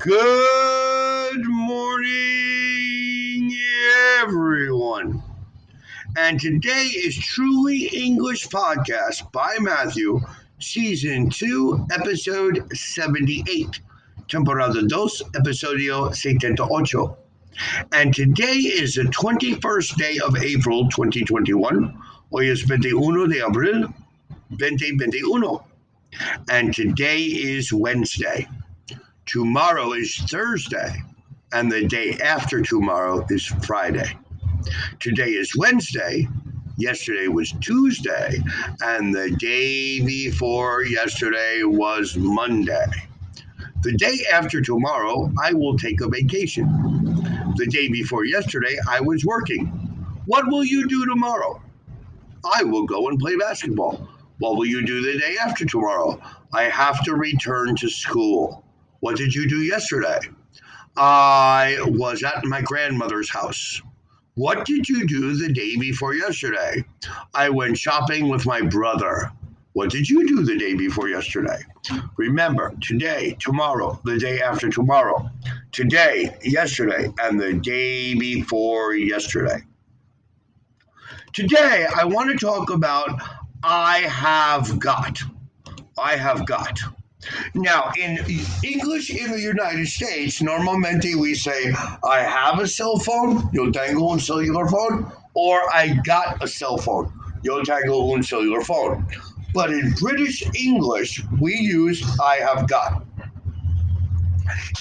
Good morning, everyone. And today is Truly English Podcast by Matthew, Season 2, Episode 78, Temporada 2, Episodio 78. And today is the 21st day of April 2021. Hoy es 21 de abril 2021. And today is Wednesday. Tomorrow is Thursday. And the day after tomorrow is Friday. Today is Wednesday. Yesterday was Tuesday. And the day before yesterday was Monday. The day after tomorrow, I will take a vacation. The day before yesterday, I was working. What will you do tomorrow? I will go and play basketball. What will you do the day after tomorrow? I have to return to school. What did you do yesterday? I was at my grandmother's house. What did you do the day before yesterday? I went shopping with my brother. What did you do the day before yesterday? Remember, today, tomorrow, the day after tomorrow, today, yesterday, and the day before yesterday. Today, I want to talk about I have got. I have got. Now, in English in the United States, normalmente we say, I have a cell phone, yo tengo un cellular phone, or I got a cell phone, yo tengo un cellular phone. But in British English, we use I have got.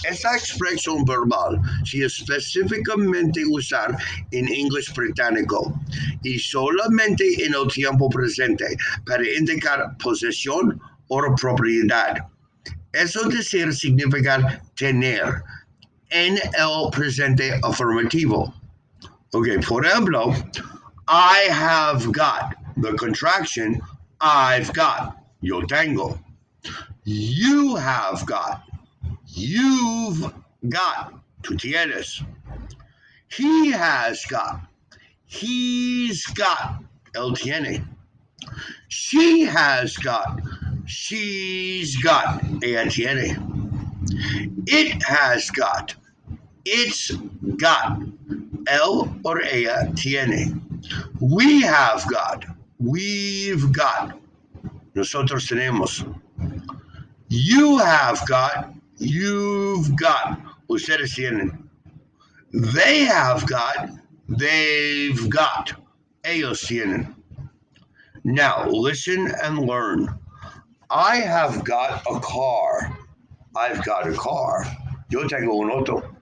Esa expresión verbal se específicamente usar en inglés británico y solamente en el tiempo presente para indicar posesión o propiedad. Eso decir significa tener en el presente afirmativo. Ok, por ejemplo, I have got, the contraction, I've got, yo tengo. You have got, you've got, tú tienes. He has got, he's got, él tiene. She has got, she's got, tiene. It has got, it's got, L or ella tiene. We have got, we've got, nosotros tenemos. You have got, you've got, ustedes tienen. They have got, they've got, ellos tienen. Now, listen and learn. I have got a car. I've got a car. Yo tengo un auto.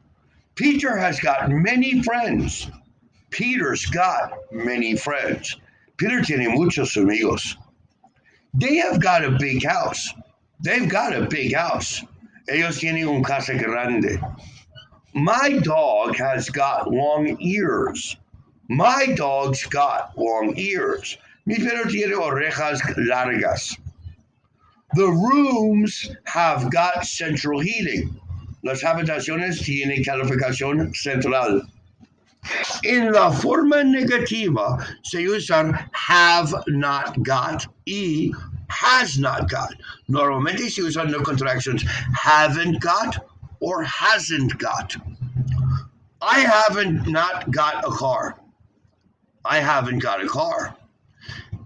Peter has got many friends. Peter's got many friends. Peter tiene muchos amigos. They have got a big house. They've got a big house. Ellos tienen un casa grande. My dog has got long ears. My dog's got long ears. Mi perro tiene orejas largas. The rooms have got central heating. Las habitaciones tienen calificación central. En la forma negativa se usan have not got y has not got. Normalmente se usan the contractions haven't got or hasn't got. I haven't not got a car. I haven't got a car.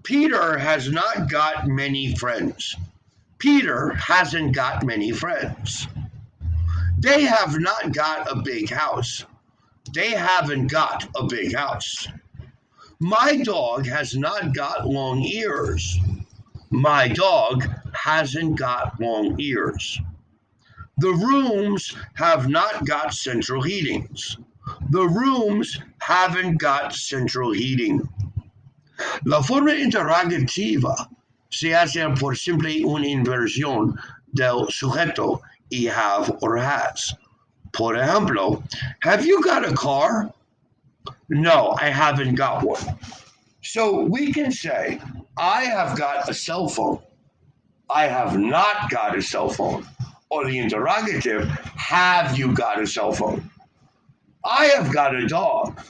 Peter has not got many friends. Peter hasn't got many friends. They have not got a big house. They haven't got a big house. My dog has not got long ears. My dog hasn't got long ears. The rooms have not got central heatings. The rooms haven't got central heating. La forma interrogativa se hace por simple una inversión del sujeto y have or has. Por ejemplo, have you got a car? No, I haven't got one. So we can say, I have got a cell phone. I have not got a cell phone. Or the interrogative, have you got a cell phone? I have got a dog.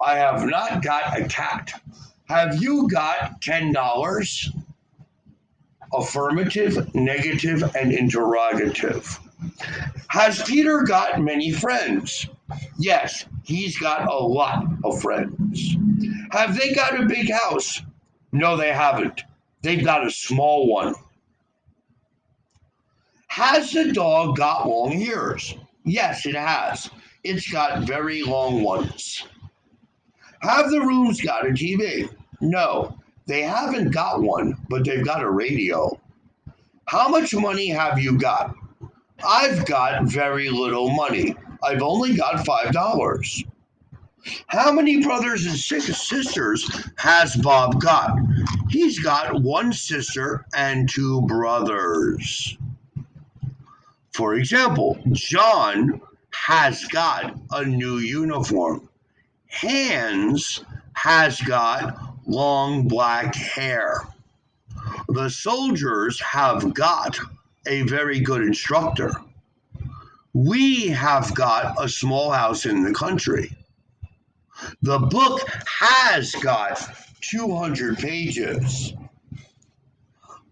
I have not got a cat. Have you got $10? Affirmative, negative, and interrogative. Has Peter got many friends? Yes, he's got a lot of friends. Have they got a big house? No, they haven't. They've got a small one. Has the dog got long ears? Yes, it has. It's got very long ones. Have the rooms got a TV? No, they haven't got one, but they've got a radio. How much money have you got? I've got very little money. I've only got $5. How many brothers and six sisters has Bob got? He's got one sister and two brothers. For example, John has got a new uniform. Hans has got long black hair. The soldiers have got a very good instructor. We have got a small house in the country. The book has got 200 pages.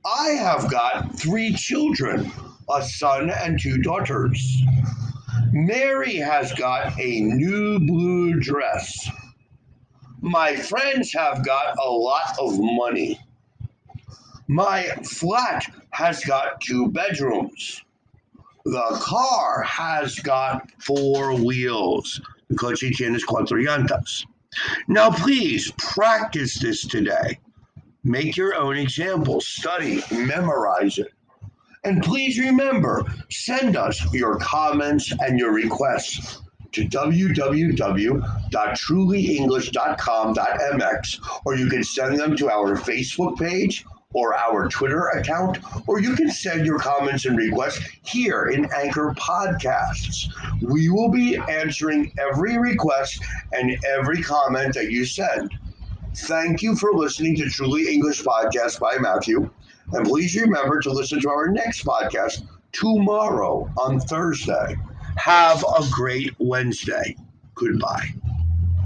I have got three children a son and two daughters. Mary has got a new blue dress. My friends have got a lot of money. My flat has got two bedrooms. The car has got four wheels. The coche tienes cuatro llantas. Now, please practice this today. Make your own examples, study, memorize it. And please remember, send us your comments and your requests to www.trulyenglish.com.mx or you can send them to our Facebook page or our Twitter account, or you can send your comments and requests here in Anchor Podcasts. We will be answering every request and every comment that you send. Thank you for listening to Truly English Podcast by Matthew. And please remember to listen to our next podcast tomorrow on Thursday. Have a great Wednesday. Goodbye.